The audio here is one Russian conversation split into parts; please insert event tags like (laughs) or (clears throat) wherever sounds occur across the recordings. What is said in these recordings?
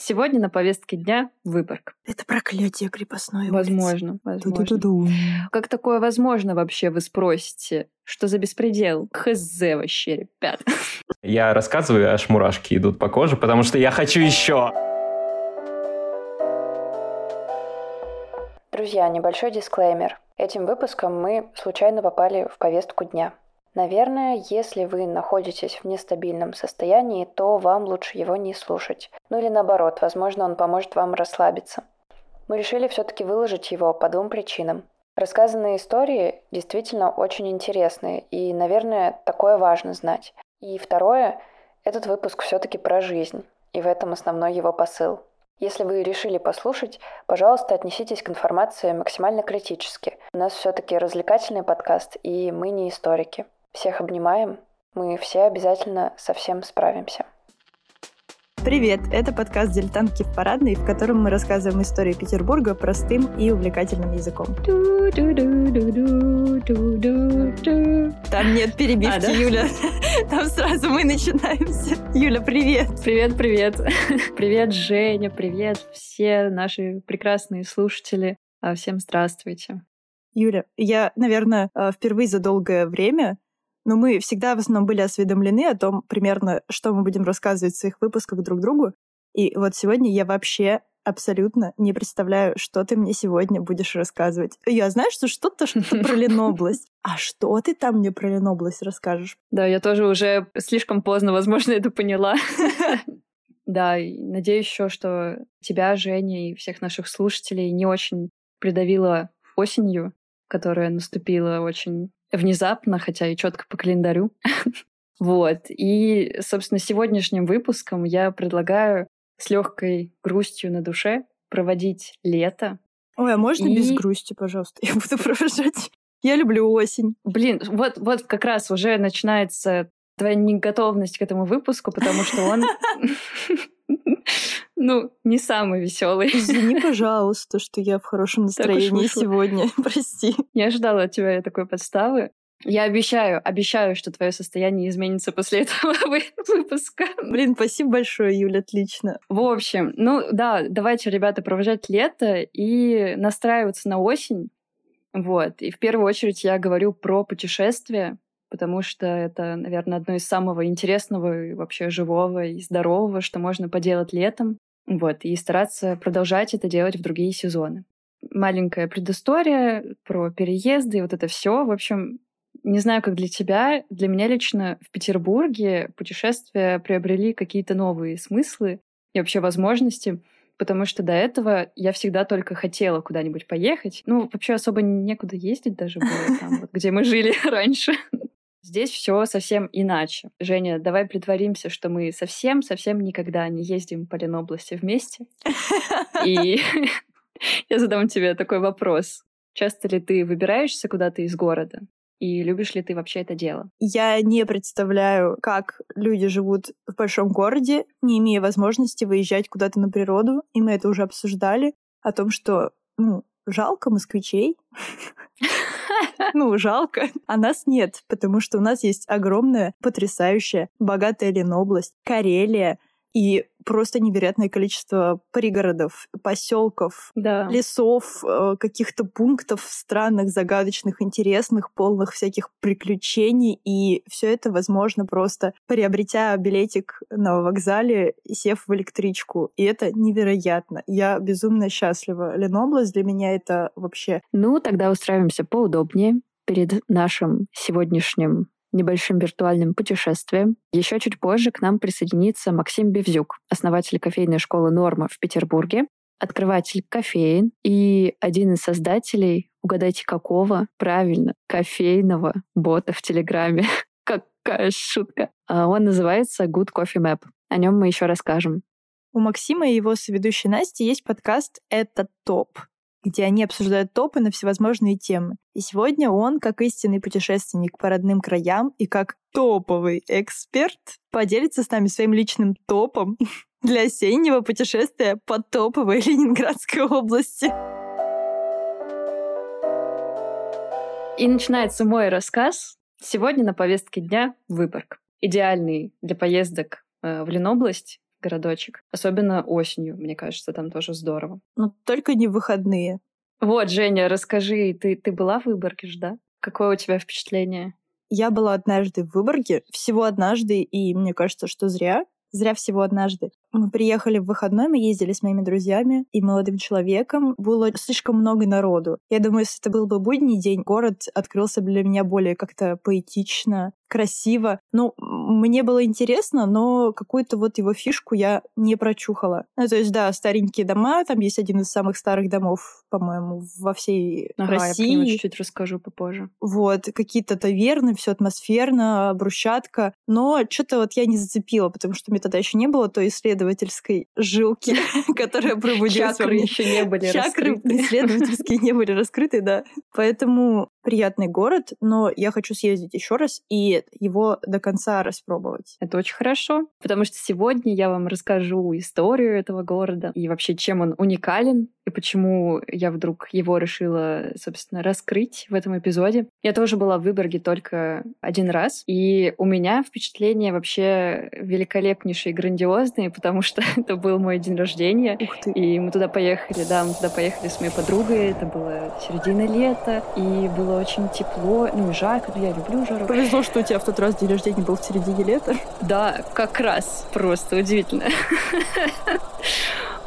Сегодня на повестке дня Выборг. Это проклятие крепостной Возможно, возможно. Ту-ду-ду-ду. Как такое возможно вообще, вы спросите? Что за беспредел? Хз вообще, ребят. Я рассказываю, аж мурашки идут по коже, потому что я хочу еще. Друзья, небольшой дисклеймер. Этим выпуском мы случайно попали в повестку дня. Наверное, если вы находитесь в нестабильном состоянии, то вам лучше его не слушать. Ну или наоборот, возможно, он поможет вам расслабиться. Мы решили все-таки выложить его по двум причинам. Рассказанные истории действительно очень интересные, и, наверное, такое важно знать. И второе, этот выпуск все-таки про жизнь, и в этом основной его посыл. Если вы решили послушать, пожалуйста, отнеситесь к информации максимально критически. У нас все-таки развлекательный подкаст, и мы не историки. Всех обнимаем. Мы все обязательно со всем справимся. Привет! Это подкаст «Дилетантки в парадной», в котором мы рассказываем истории Петербурга простым и увлекательным языком. Там нет перебивки, А, да? Юля. (laughs) Там сразу мы начинаемся. Юля, привет! Привет, привет. (laughs) Привет, Женя, привет, все наши прекрасные слушатели. А, Всем здравствуйте. Юля, я, наверное, э, впервые за долгое время, но мы всегда в основном были осведомлены о том примерно, что мы будем рассказывать в своих выпусках друг другу. И вот сегодня я вообще абсолютно не представляю, что ты мне сегодня будешь рассказывать. Я знаю, что что-то что-то про (laughs) Ленобласть. А что ты там мне про Ленобласть расскажешь? Да, я тоже уже слишком поздно, возможно, это поняла. (laughs) Да, и надеюсь еще, что тебя, Женя, и всех наших слушателей не очень придавило осенью, которая наступила очень внезапно, хотя и четко по календарю. (laughs) Вот. И, собственно, сегодняшним выпуском я предлагаю с легкой грустью на душе проводить лето. Ой, а можно И- без грусти, пожалуйста? (laughs) Я буду провожать. Я люблю осень. Блин, вот, вот как раз уже начинается твоя неготовность к этому выпуску, потому что он, (laughs) (laughs) ну, не самый веселый. Извини, пожалуйста, что я в хорошем настроении сегодня. (laughs) Прости. Не ожидала от тебя такой подставы. Я обещаю, обещаю, что твое состояние изменится после (laughs) этого вы- выпуска. Блин, спасибо большое, Юля, отлично. В общем, ну да, давайте, ребята, провожать лето и настраиваться на осень. Вот. И в первую очередь я говорю про путешествия, потому что это, наверное, одно из самого интересного и вообще живого и здорового, что можно поделать летом. Вот. И стараться продолжать это делать в другие сезоны. Маленькая предыстория про переезды и вот это все. В общем, не знаю, как для тебя, для меня лично в Петербурге путешествия приобрели какие-то новые смыслы и вообще возможности, потому что до этого я всегда только хотела куда-нибудь поехать. Ну, вообще особо некуда ездить даже было там, (laughs) вот, где мы жили (laughs) раньше. Здесь все совсем иначе. Женя, давай притворимся, что мы совсем-совсем никогда не ездим по Ленобласти вместе. И (laughs) я задам тебе такой вопрос. Часто ли ты выбираешься куда-то из города? И любишь ли ты вообще это дело? Я не представляю, как люди живут в большом городе, не имея возможности выезжать куда-то на природу. И мы это уже обсуждали, о том, что ну, жалко москвичей. (laughs) Ну, жалко. А нас нет, потому что у нас есть огромная, потрясающая, богатая Ленобласть, Карелия и просто невероятное количество пригородов, поселков, Да. лесов, э, каких-то пунктов странных, загадочных, интересных, полных всяких приключений. И все это возможно просто приобретя билетик на вокзале, сев в электричку. И это невероятно. Я безумно счастлива. Ленобласть для меня это вообще... Ну, тогда устраиваемся поудобнее перед нашим сегодняшним небольшим виртуальным путешествием. Еще чуть позже к нам присоединится Максим Бевзюк, основатель кофейной школы «Норма» в Петербурге, открыватель кофеин и один из создателей, угадайте какого, правильно, кофейного бота в Телеграме. (laughs) Какая шутка. А Он называется Good Coffee Map. О нем мы еще расскажем. У Максима и его соведущей Насти есть подкаст «Это топ», где они обсуждают топы на всевозможные темы. И сегодня он, как истинный путешественник по родным краям и как топовый эксперт, поделится с нами своим личным топом (laughs) для осеннего путешествия по топовой (laughs) Ленинградской области. И начинается мой рассказ. Сегодня на повестке дня Выборг. Идеальный для поездок э, в Ленобласть, городочек. Особенно осенью, мне кажется, там тоже здорово. Но только не выходные. Вот, Женя, расскажи, ты, ты была в Выборге же, да? Какое у тебя впечатление? Я была однажды в Выборге, всего однажды, и мне кажется, что зря. Зря всего однажды. Мы приехали в выходной, мы ездили с моими друзьями и молодым человеком. Было слишком много народу. Я думаю, если это был бы будний день, город открылся для меня более как-то поэтично, красиво. Ну, мне было интересно, но какую-то вот его фишку я не прочухала. Ну, то есть, да, старенькие дома, там есть один из самых старых домов, по-моему, во всей ага, России. я чуть-чуть расскажу попозже. Вот, какие-то таверны, все атмосферно, брусчатка. Но что-то вот я не зацепила, потому что мне тогда еще не было той исследовательской жилки, (laughs) которая пробудилась Чакры еще не были Чакры раскрыты. исследовательские не были раскрыты, да. Поэтому приятный город, но я хочу съездить еще раз и его до конца распробовать. Это очень хорошо, потому что сегодня я вам расскажу историю этого города и вообще, чем он уникален, и почему я вдруг его решила, собственно, раскрыть в этом эпизоде. Я тоже была в Выборге только один раз, и у меня впечатления вообще великолепнейшие, грандиозные, потому что (laughs) это был мой день рождения, Ух ты. и мы туда поехали, да, мы туда поехали с моей подругой, это было середина лета, и было очень тепло, ну и жарко, но я люблю жару. Повезло, что у тебя в тот раз день рождения был в середине лета. Да, как раз, просто удивительно.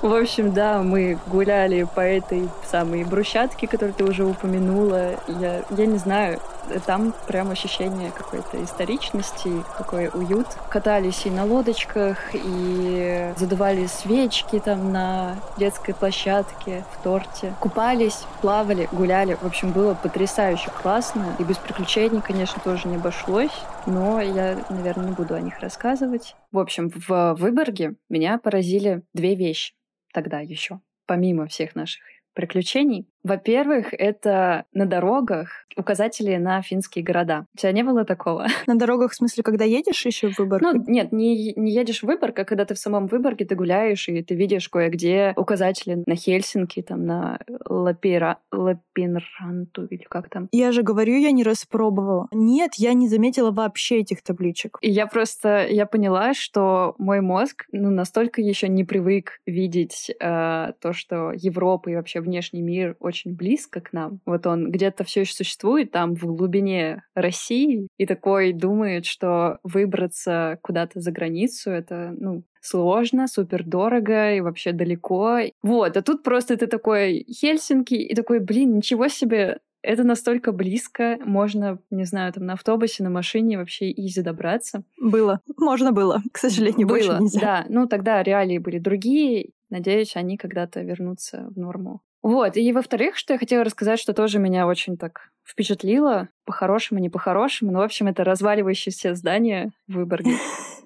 (laughs) В общем, да, мы гуляли по этой самой брусчатке, которую ты уже упомянула. Я, я не знаю, там прям ощущение какой-то историчности, какой уют. Катались и на лодочках, и задували свечки там на детской площадке, в торте. Купались, плавали, гуляли. В общем, было потрясающе классно. И без приключений, конечно, тоже не обошлось. Но я, наверное, не буду о них рассказывать. В общем, в Выборге меня поразили две вещи тогда еще, помимо всех наших приключений. Во-первых, это на дорогах указатели на финские города. У тебя не было такого? (laughs) На дорогах, в смысле, когда едешь еще в Выборг? Ну, нет, не, не едешь в Выборг, а когда ты в самом Выборге, ты гуляешь, и ты видишь кое-где указатели на Хельсинки, там, на Лапира, Лапинранту, или как там. Я же говорю, я не распробовала. Нет, я не заметила вообще этих табличек. И я просто, я поняла, что мой мозг ну, настолько еще не привык видеть э, то, что Европа и вообще внешний мир очень близко к нам. Вот он где-то все еще существует там в глубине России и такой думает, что выбраться куда-то за границу это, ну, сложно, супер дорого и вообще далеко. Вот, а тут просто ты такой Хельсинки и такой, блин, ничего себе, это настолько близко, можно, не знаю, там на автобусе, на машине вообще изи добраться. Было. Можно было. К сожалению, Было, больше нельзя. да. Ну, тогда реалии были другие. Надеюсь, они когда-то вернутся в норму. Вот, и во-вторых, что я хотела рассказать, что тоже меня очень так впечатлило, по-хорошему, не по-хорошему, но, в общем, это разваливающееся здание в Выборге.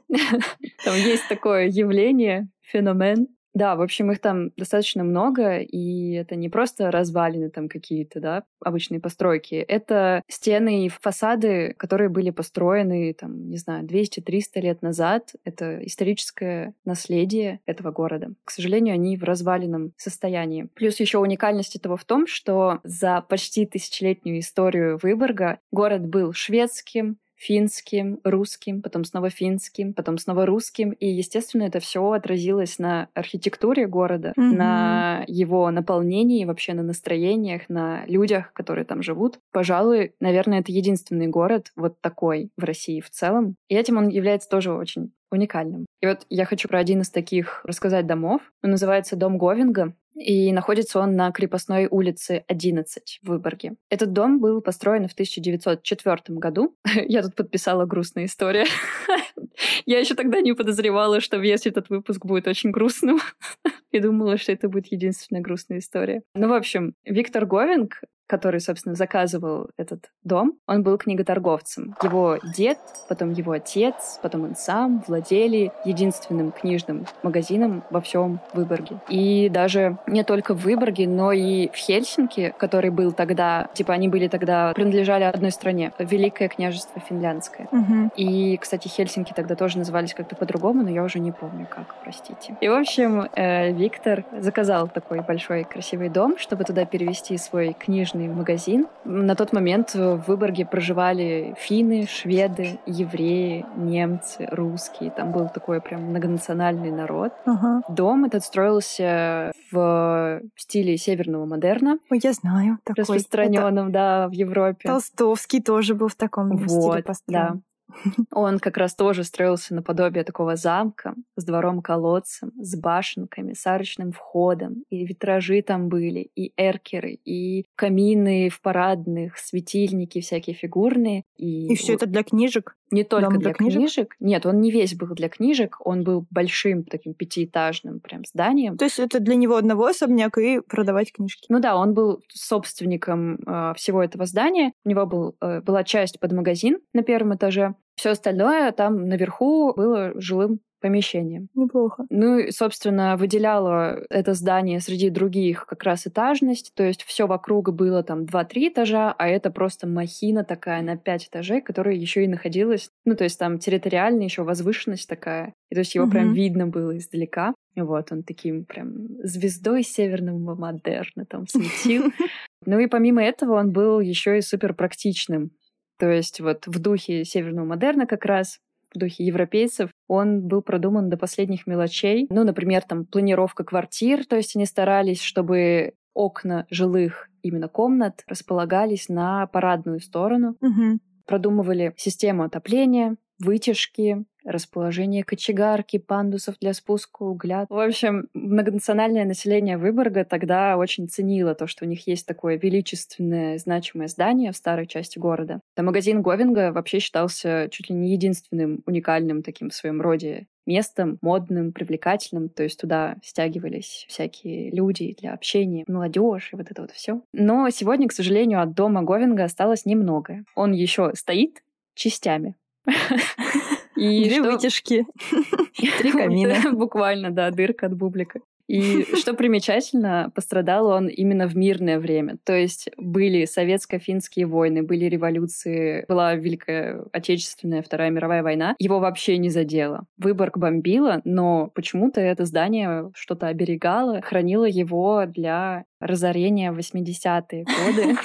(laughs) Там есть такое явление, феномен. Да, в общем, их там достаточно много, и это не просто развалины там какие-то, да, обычные постройки. Это стены и фасады, которые были построены, там, не знаю, 200-300 лет назад. Это историческое наследие этого города. К сожалению, они в разваленном состоянии. Плюс еще уникальность этого в том, что за почти тысячелетнюю историю Выборга город был шведским, финским, русским, потом снова финским, потом снова русским. И, естественно, это все отразилось на архитектуре города, Мгм. на его наполнении, вообще на настроениях, на людях, которые там живут. Пожалуй, наверное, это единственный город вот такой в России в целом. И этим он является тоже очень уникальным. И вот я хочу про один из таких рассказать домов. Он называется Дом Говинга. И находится он на крепостной улице 11 в Выборге. Этот дом был построен в 1904 году. (laughs) Я тут подписала грустная история. (laughs) Я еще тогда не подозревала, что весь этот выпуск будет очень грустным. (laughs) И думала, что это будет единственная грустная история. Ну, в общем, Виктор Говинг который, собственно, заказывал этот дом, он был книготорговцем. Его дед, потом его отец, потом он сам владели единственным книжным магазином во всем Выборге. И даже не только в Выборге, но и в Хельсинки, который был тогда, типа они были тогда, принадлежали одной стране, Великое княжество Финляндское. Мгм. И, кстати, Хельсинки тогда тоже назывались как-то по-другому, но я уже не помню как, простите. И, в общем, э, Виктор заказал такой большой красивый дом, чтобы туда перевести свой книжный книжный магазин. На тот момент в Выборге проживали финны, шведы, евреи, немцы, русские. Там был такой прям многонациональный народ. Ага. Дом этот строился в стиле северного модерна. Ой, я знаю. Такой. Распространенном, да, в Европе. Толстовский тоже был в таком вот, стиле построен. Да. (laughs) Он как раз тоже строился наподобие такого замка с двором-колодцем, с башенками, с арочным входом. И витражи там были, и эркеры, и камины в парадных, светильники всякие фигурные. И, И все это для книжек? Не только дом для, для книжек? книжек. Нет, он не весь был для книжек, он был большим таким пятиэтажным прям зданием. То есть это для него одного особняк и продавать книжки? Ну да, он был собственником э, всего этого здания. У него был, э, была часть под магазин на первом этаже. Все остальное там наверху было жилым помещением. Неплохо. Ну и, собственно, выделяло это здание среди других как раз этажность. То есть все вокруг было там 2-3 этажа, а это просто махина такая на 5 этажей, которая еще и находилась. Ну, то есть там территориально еще возвышенность такая. И то есть его прям Мгм. видно было издалека. Вот он таким прям звездой северного модерна там светил. (laughs) Ну и помимо этого он был еще и супер практичным. То есть вот в духе северного модерна как раз, в духе европейцев, он был продуман до последних мелочей. Ну, например, там планировка квартир, то есть они старались, чтобы окна жилых именно комнат располагались на парадную сторону, Мгм. продумывали систему отопления, вытяжки, расположение кочегарки, пандусов для спуска угля. В общем, многонациональное население Выборга тогда очень ценило то, что у них есть такое величественное, значимое здание в старой части города. Да, магазин Говинга вообще считался чуть ли не единственным уникальным таким в своем роде местом, модным, привлекательным, то есть туда стягивались всякие люди для общения, молодежь и вот это вот все. Но сегодня, к сожалению, от дома Говинга осталось немного. Он еще стоит частями. (laughs) И Две что- вытяжки, (laughs) три камина. Буквально, да, дырка от бублика. И (laughs) что примечательно, пострадал он именно в мирное время. То есть были советско-финские войны, были революции, была Великая Отечественная Вторая мировая война. Его вообще не задело. Выборг бомбило, но почему-то это здание что-то оберегало, хранило его для разорения в 80-е годы.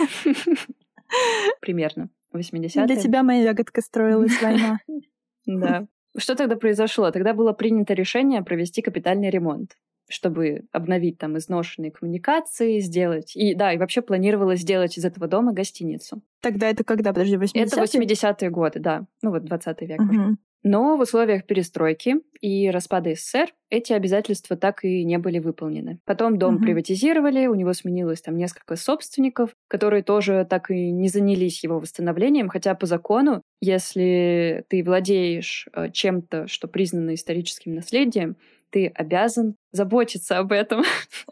Примерно. 80-е. Для тебя моя ягодка строилась война. (laughs) Да. Что тогда произошло? Тогда было принято решение провести капитальный ремонт чтобы обновить там изношенные коммуникации, сделать... И да, и вообще планировалось сделать из этого дома гостиницу. Тогда это когда? Подожди, 80 Это 80-е годы, да. Ну вот 20 век уже. Мгм. Но в условиях перестройки и распада СССР эти обязательства так и не были выполнены. Потом дом Мгм. приватизировали, у него сменилось там несколько собственников, которые тоже так и не занялись его восстановлением, хотя по закону, если ты владеешь э, чем-то, что признано историческим наследием, ты обязан заботиться об этом.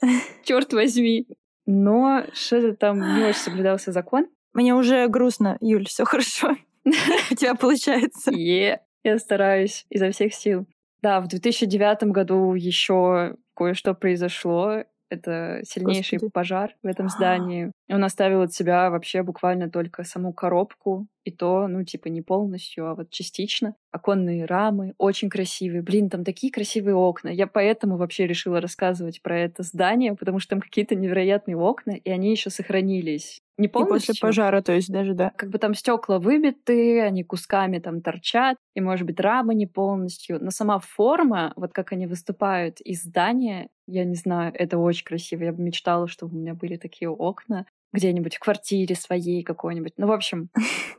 (laughs) Черт возьми. Но что-то там не очень соблюдался закон. Мне уже грустно, Юль, все хорошо. (laughs) У тебя получается. Е, я стараюсь изо всех сил. Да, в 2009 году еще кое-что произошло. Это сильнейший пожар в этом (gasps) здании. Он оставил от себя вообще буквально только саму коробку. И то, ну, типа, не полностью, а вот частично. Оконные рамы очень красивые. Блин, там такие красивые окна. Я поэтому вообще решила рассказывать про это здание, потому что там какие-то невероятные окна, и они еще сохранились. Не И полностью. после пожара, то есть даже, да. Как бы там стекла выбиты, они кусками там торчат, и, может быть, рамы не полностью. Но сама форма, вот как они выступают из здания, я не знаю, это очень красиво. Я бы мечтала, чтобы у меня были такие окна где-нибудь в квартире своей какой-нибудь. Ну, в общем,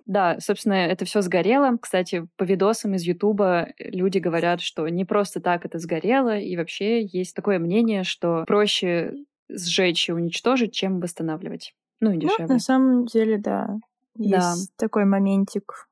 да, собственно, это все сгорело. Кстати, по видосам из Ютуба люди говорят, что не просто так это сгорело, и вообще есть такое мнение, что проще сжечь и уничтожить, чем восстанавливать. Ну, и Ну, дешевле. на самом деле, да. Да. Есть такой моментик.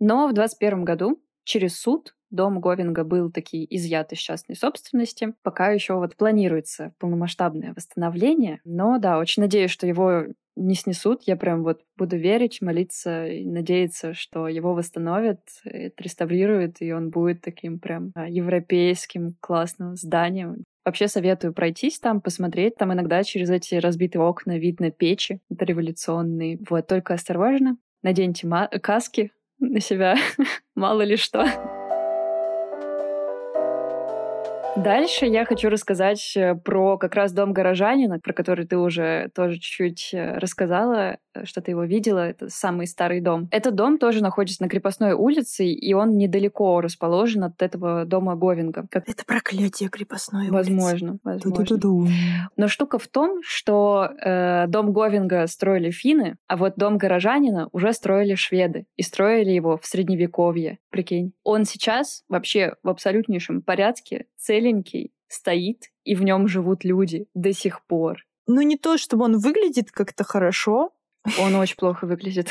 Но в 21 году через суд дом Говинга был таки изъят из частной собственности. Пока еще вот планируется полномасштабное восстановление. Но да, очень надеюсь, что его не снесут. Я прям вот буду верить, молиться и надеяться, что его восстановят, э, отреставрируют, и он будет таким прям а, европейским классным зданием. Вообще советую пройтись там, посмотреть. Там иногда через эти разбитые окна видно печи. Это революционные. Вот, только осторожно. Наденьте каски на себя. (laughs) Мало ли что. Дальше я хочу рассказать э, про как раз дом горожанина, про который ты уже тоже чуть-чуть э, рассказала, э, что ты его видела. Это самый старый дом. Этот дом тоже находится на крепостной улице, и он недалеко расположен от этого дома Говинга. Как... Это проклятие крепостной возможно, улицы. Возможно. Но штука в том, что э, дом Говинга строили финны, а вот дом горожанина уже строили шведы. И строили его в Средневековье. Прикинь. Он сейчас вообще в абсолютнейшем порядке целенький, стоит, и в нем живут люди до сих пор. Ну, не то, чтобы он выглядит как-то хорошо. Он очень плохо выглядит.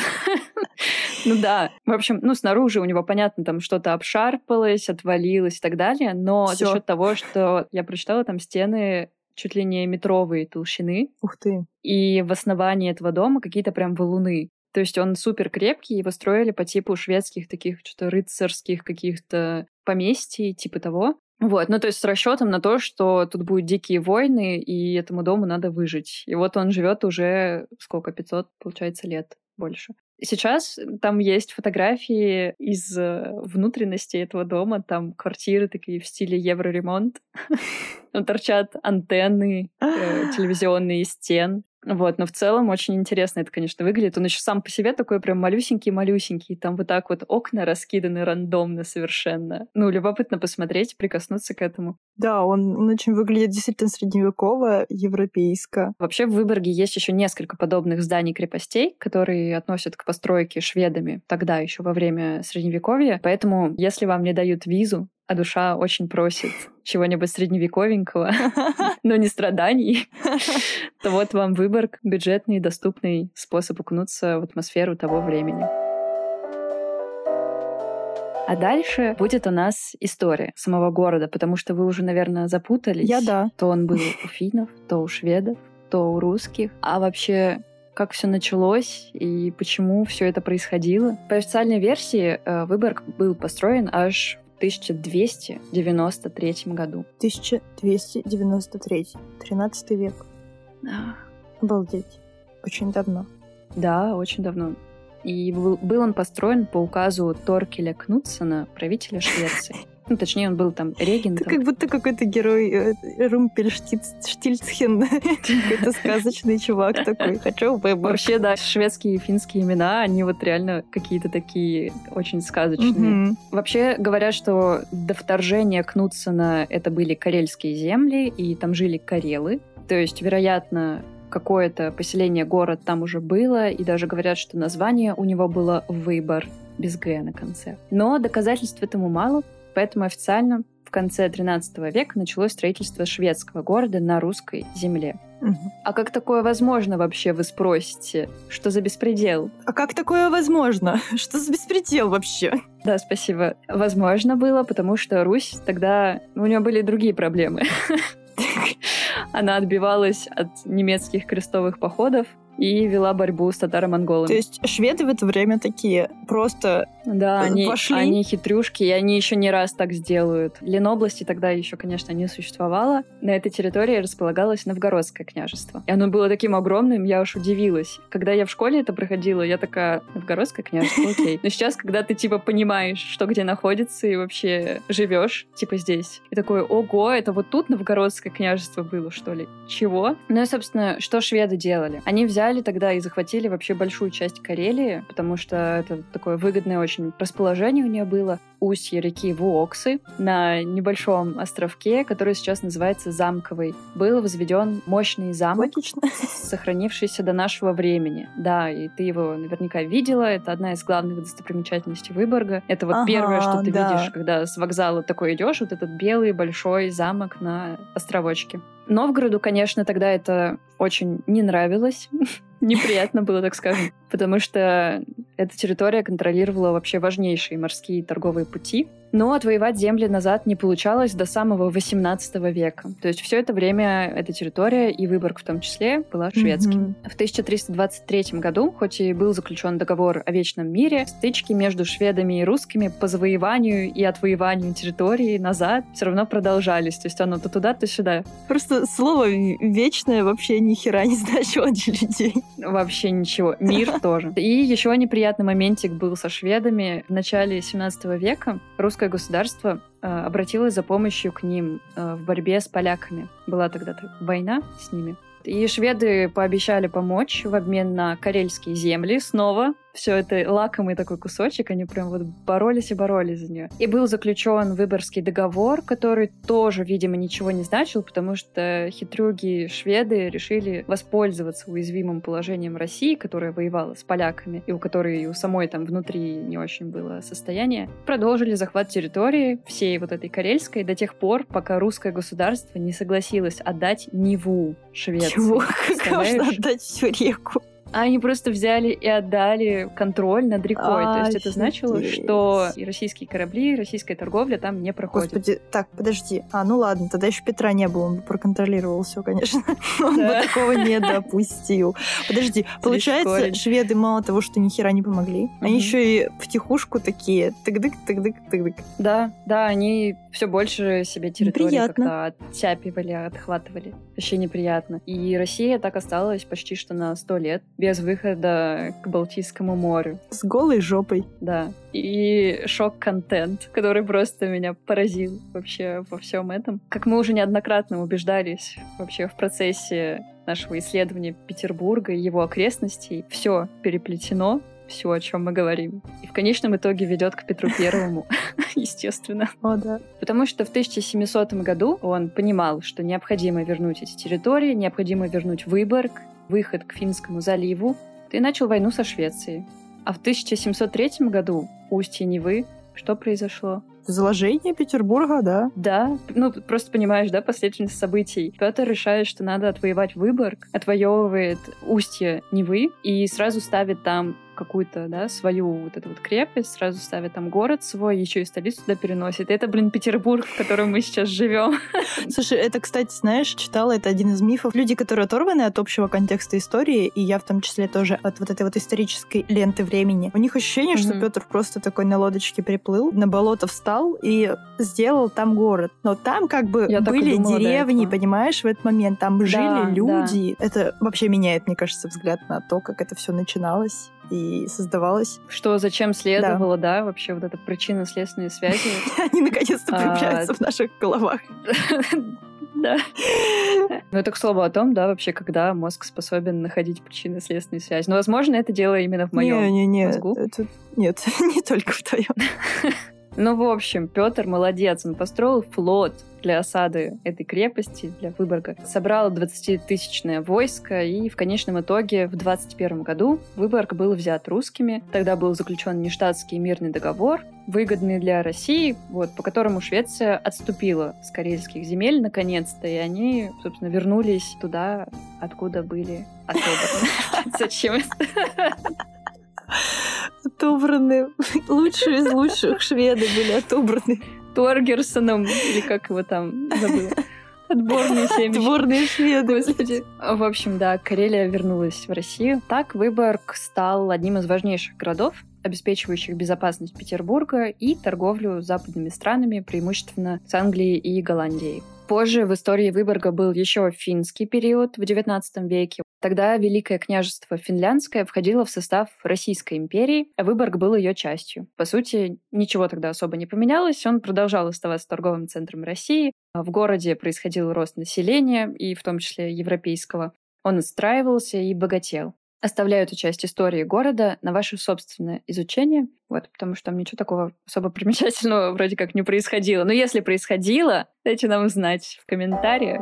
Ну да. В общем, ну, снаружи у него, понятно, там что-то обшарпалось, отвалилось и так далее, но за счет того, что я прочитала, там стены чуть ли не метровые толщины. Ух ты. И в основании этого дома какие-то прям валуны. То есть он супер крепкий, его строили по типу шведских таких что-то рыцарских каких-то поместий, типа того. Вот, ну то есть с расчетом на то, что тут будут дикие войны, и этому дому надо выжить. И вот он живет уже сколько, 500, получается, лет больше. Сейчас там есть фотографии из э, внутренности этого дома. Там квартиры такие в стиле евроремонт. (laughs) Там торчат антенны э, (gasps) телевизионные из стен. Вот, но в целом очень интересно это, конечно, выглядит. Он еще сам по себе такой прям малюсенький-малюсенький. Там вот так вот окна раскиданы рандомно совершенно. Ну, любопытно посмотреть, прикоснуться к этому. Да, он, он очень выглядит действительно средневеково, европейско. Вообще в Выборге есть еще несколько подобных зданий-крепостей, которые относят к постройке шведами тогда еще во время Средневековья. Поэтому, если вам не дают визу, а душа очень просит чего-нибудь средневековенького, (laughs) но не страданий, (laughs) то вот вам выбор, бюджетный доступный способ окунуться в атмосферу того времени. А дальше будет у нас история самого города, потому что вы уже, наверное, запутались. Я да. То он был у финнов, то у шведов, то у русских. А вообще, как все началось и почему все это происходило. По официальной версии, э, Выборг был построен аж 1293 году. 1293. 13 век. Да. Обалдеть. Очень давно. Да, очень давно. И был, был он построен по указу Торкеля Кнутсона, правителя Швеции. Ну, точнее, он был там регентом. Ты как будто какой-то герой э, Румпельштильцхен. (laughs) Какой-то сказочный чувак такой. Хочу выбор. Вообще, да, шведские и финские имена, они вот реально какие-то такие очень сказочные. Вообще говорят, что до вторжения Кнутсона это были карельские земли, и там жили карелы. То есть, вероятно, какое-то поселение, город там уже было, и даже говорят, что название у него было «Выбор», без «г» на конце. Но доказательств этому мало, Поэтому официально в конце XIII века началось строительство шведского города на русской земле. Угу. А как такое возможно вообще, вы спросите? Что за беспредел? А как такое возможно? (laughs) Что за беспредел вообще? Да, спасибо. Возможно было, потому что Русь тогда... У нее были другие проблемы. (laughs) Она отбивалась от немецких крестовых походов, и вела борьбу с татаро-монголами. То есть шведы в это время такие просто да, они, вошли? они хитрюшки, и они еще не раз так сделают. Ленобласти тогда еще, конечно, не существовало. На этой территории располагалось Новгородское княжество. И оно было таким огромным, я уж удивилась. Когда я в школе это проходила, я такая, Новгородское княжество, окей. Но сейчас, когда ты, типа, понимаешь, что где находится, и вообще живешь, типа, здесь, и такой, ого, это вот тут Новгородское княжество было, что ли? Чего? Ну и, собственно, что шведы делали? Они взяли взяли тогда и захватили вообще большую часть Карелии, потому что это такое выгодное очень расположение у нее было. Устье реки Вуоксы на небольшом островке, который сейчас называется Замковый. Был возведен мощный замок, Логично. (laughs) сохранившийся до нашего времени. Да, и ты его наверняка видела. Это одна из главных достопримечательностей Выборга. Это вот ага, первое, что ты да. видишь, когда с вокзала такой идешь, вот этот белый большой замок на островочке. Новгороду, конечно, тогда это очень не нравилось. (laughs) Неприятно было, так скажем, потому что эта территория контролировала вообще важнейшие морские торговые пути. Но отвоевать земли назад не получалось до самого 18 века. То есть все это время эта территория, и Выборг в том числе, была шведским. Mm-hmm. В 1323 году, хоть и был заключен договор о вечном мире, стычки между шведами и русскими по завоеванию и отвоеванию территории назад все равно продолжались. То есть оно то туда, то сюда. Просто слово «вечное» вообще ни хера не значило для людей. Вообще ничего. Мир (laughs) тоже. И еще неприятный моментик был со шведами. В начале 17 века русское государство обратилась за помощью к ним в борьбе с поляками. Была тогда война с ними. И шведы пообещали помочь в обмен на карельские земли снова все это лакомый такой кусочек, они прям вот боролись и боролись за нее. И был заключен Выборгский договор, который тоже, видимо, ничего не значил, потому что хитрюги шведы решили воспользоваться уязвимым положением России, которая воевала с поляками, и у которой у самой там внутри не очень было состояние, продолжили захват территории всей вот этой карельской до тех пор, пока русское государство не согласилось отдать Неву Швеции. Чего? Как можно отдать всю реку? А они просто взяли и отдали контроль над рекой. А, То есть это значило, что и российские корабли, и российская торговля там не проходят. Господи, так, подожди. А, ну ладно, тогда еще Петра не было, он бы проконтролировал все, конечно. (laughs) Он бы такого не допустил. Подожди, получается, шведы мало того, что ни хера не помогли, они еще и втихушку такие, тык-дык, тык-дык, тык-дык. Да, да, они все больше себе территории как-то оттяпивали, отхватывали. Вообще неприятно. И Россия так осталась почти что на сто лет без выхода к Балтийскому морю. С голой жопой. Да. И шок-контент, который просто меня поразил вообще во всем этом. Как мы уже неоднократно убеждались вообще в процессе нашего исследования Петербурга и его окрестностей, все переплетено все, о чем мы говорим. И в конечном итоге ведет к Петру Первому, (laughs) естественно. О, да. Потому что в 1700 году он понимал, что необходимо вернуть эти территории, необходимо вернуть Выборг, выход к Финскому заливу, и начал войну со Швецией. А в 1703 году у устья Невы что произошло? Заложение Петербурга, да. Да, ну просто понимаешь, да, последовательность событий. Петр решает, что надо отвоевать Выборг, отвоевывает устье Невы и сразу ставит там какую-то, да, свою вот эту вот крепость, сразу ставит там город свой, еще и столицу туда переносит. Это, блин, Петербург, в котором мы сейчас живем. (laughs) Слушай, это, кстати, знаешь, читала, это один из мифов. Люди, которые оторваны от общего контекста истории, и я в том числе тоже от вот этой вот исторической ленты времени, у них ощущение, mm-hmm. что Петр просто такой на лодочке приплыл, на болото встал и сделал там город. Но там как бы я были думала, деревни, понимаешь, в этот момент. Там да, жили люди. Да. Это вообще меняет, мне кажется, взгляд на то, как это все начиналось и создавалось. Что зачем следовало, да, да вообще вот эта причинно-следственные связи. (laughs) Они наконец-то а, появляются в наших головах. (laughs) Да. Ну, это к слову о том, да, вообще, когда мозг способен находить причинно-следственные связи. Но, возможно, это дело именно в моем не, не, не, мозгу. Это... Нет, (laughs) не только в твоем. Ну, в общем, Петр молодец. Он построил флот для осады этой крепости, для Выборга. Собрал 20-тысячное войско, и в конечном итоге в 21 году Выборг был взят русскими. Тогда был заключен нештатский мирный договор, выгодный для России, вот, по которому Швеция отступила с карельских земель наконец-то, и они, собственно, вернулись туда, откуда были отобраны. (laughs) Зачем это? Отобраны. Лучшие из лучших шведы были отобраны. Торгерсоном, или как его там забыла. Отборные семечки. Отборные шведы. Господи. В общем, да, Карелия вернулась в Россию. Так Выборг стал одним из важнейших городов, обеспечивающих безопасность Петербурга и торговлю с западными странами, преимущественно с Англией и Голландией. Позже в истории Выборга был еще финский период в XIX веке. Тогда Великое княжество Финляндское входило в состав Российской империи, а Выборг был ее частью. По сути, ничего тогда особо не поменялось, он продолжал оставаться торговым центром России. В городе происходил рост населения, и в том числе европейского. Он отстраивался и богател. Оставляю эту часть истории города на ваше собственное изучение, вот, потому что там ничего такого особо примечательного (laughs) вроде как не происходило. Но если происходило, дайте нам знать в комментариях.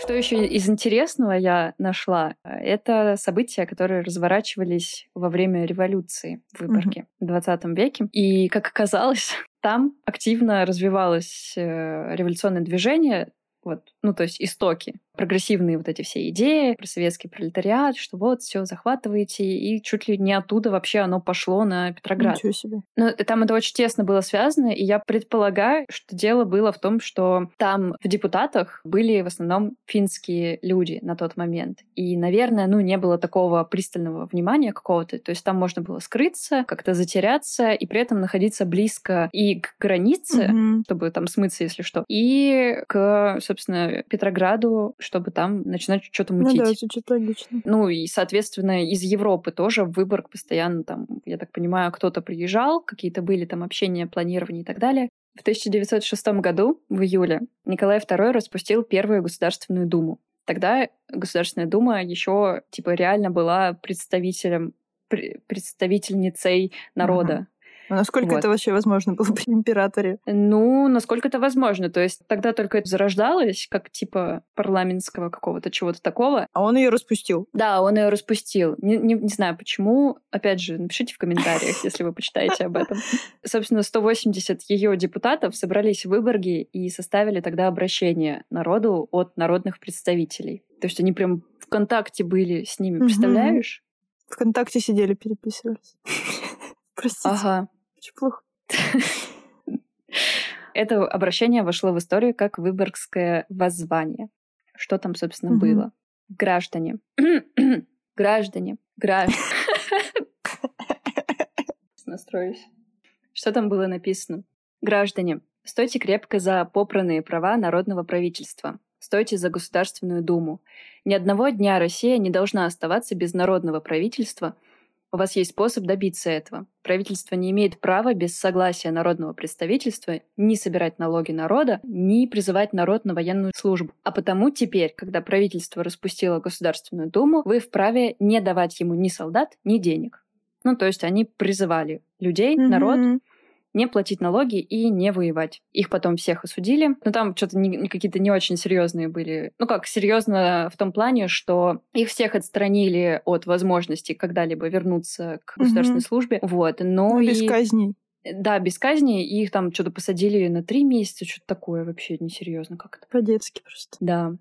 Что еще из интересного я нашла? Это события, которые разворачивались во время революции в Выборге mm-hmm. в 20 веке. И, как оказалось, (laughs) там активно развивалось э, революционное движение, вот, ну, то есть истоки прогрессивные вот эти все идеи про советский пролетариат, что вот все захватываете, и чуть ли не оттуда вообще оно пошло на Петроград. Ничего себе. Но там это очень тесно было связано, и я предполагаю, что дело было в том, что там в депутатах были в основном финские люди на тот момент. И, наверное, ну, не было такого пристального внимания какого-то. То есть там можно было скрыться, как-то затеряться, и при этом находиться близко и к границе, mm-hmm. чтобы там смыться, если что, и к, собственно, Петрограду, чтобы там начинать что-то Ну мутить. да, звучит логично. Ну и, соответственно, из Европы тоже в Выборг постоянно там, я так понимаю, кто-то приезжал, какие-то были там общения, планирования и так далее. В 1906 году, в июле, Николай II распустил Первую Государственную Думу. Тогда Государственная Дума еще типа реально была представителем пр- представительницей народа. А насколько Вот. это вообще возможно было при императоре? Ну, насколько это возможно. То есть тогда только это зарождалось, как типа парламентского какого-то чего-то такого. А он ее распустил. Да, он ее распустил. Не, не, не знаю почему. Опять же, напишите в комментариях, (laughs) если вы почитаете об этом. Собственно, 180 ее депутатов собрались в Выборге и составили тогда обращение народу от народных представителей. То есть они прям в контакте были с ними, представляешь? Вконтакте сидели, переписывались. (laughs) Простите, Ага. Очень плохо. Это обращение вошло в историю как Выборгское воззвание. Что там, собственно, было? Граждане. (clears throat) Граждане. Граждане. (laughs) Настроюсь. Что там было написано? Граждане, стойте крепко за попранные права народного правительства. Стойте за Государственную Думу. Ни одного дня Россия не должна оставаться без народного правительства. У вас есть способ добиться этого. Правительство не имеет права без согласия народного представительства ни собирать налоги народа, ни призывать народ на военную службу. А потому теперь, когда правительство распустило Государственную Думу, вы вправе не давать ему ни солдат, ни денег. Ну, то есть они призывали людей, народ Мгм. Не платить налоги и не воевать. Их потом всех осудили. Но там что-то не- какие-то не очень серьезные были. Ну как, серьезно в том плане, что их всех отстранили от возможности когда-либо вернуться к государственной Мгм. службе. Вот. Но Ну, без и- казней. Да, без казни. И их там что-то посадили на три месяца, что-то такое вообще несерьезно как-то. По-детски просто. Да.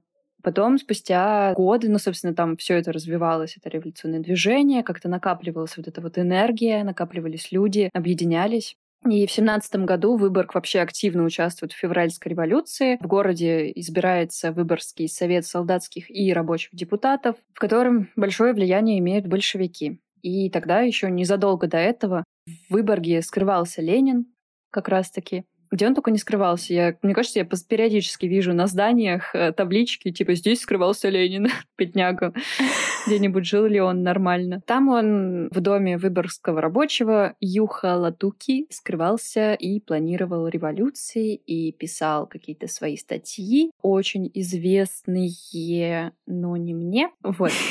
Потом, спустя годы, ну, собственно, там все это развивалось, это революционное движение, как-то накапливалась вот эта вот энергия, накапливались люди, объединялись. И в семнадцатом году Выборг вообще активно участвует в февральской революции. В городе избирается Выборгский совет солдатских и рабочих депутатов, в котором большое влияние имеют большевики. И тогда еще незадолго до этого в Выборге скрывался Ленин как раз-таки. Где он только не скрывался. Я, мне кажется, я периодически вижу на зданиях э, таблички, типа «Здесь скрывался Ленин, (laughs) бедняга». (laughs) Где-нибудь жил ли он нормально. Там он в доме выборгского рабочего Юха Латуки скрывался и планировал революции, и писал какие-то свои статьи, очень известные, но не мне. Вот. (laughs)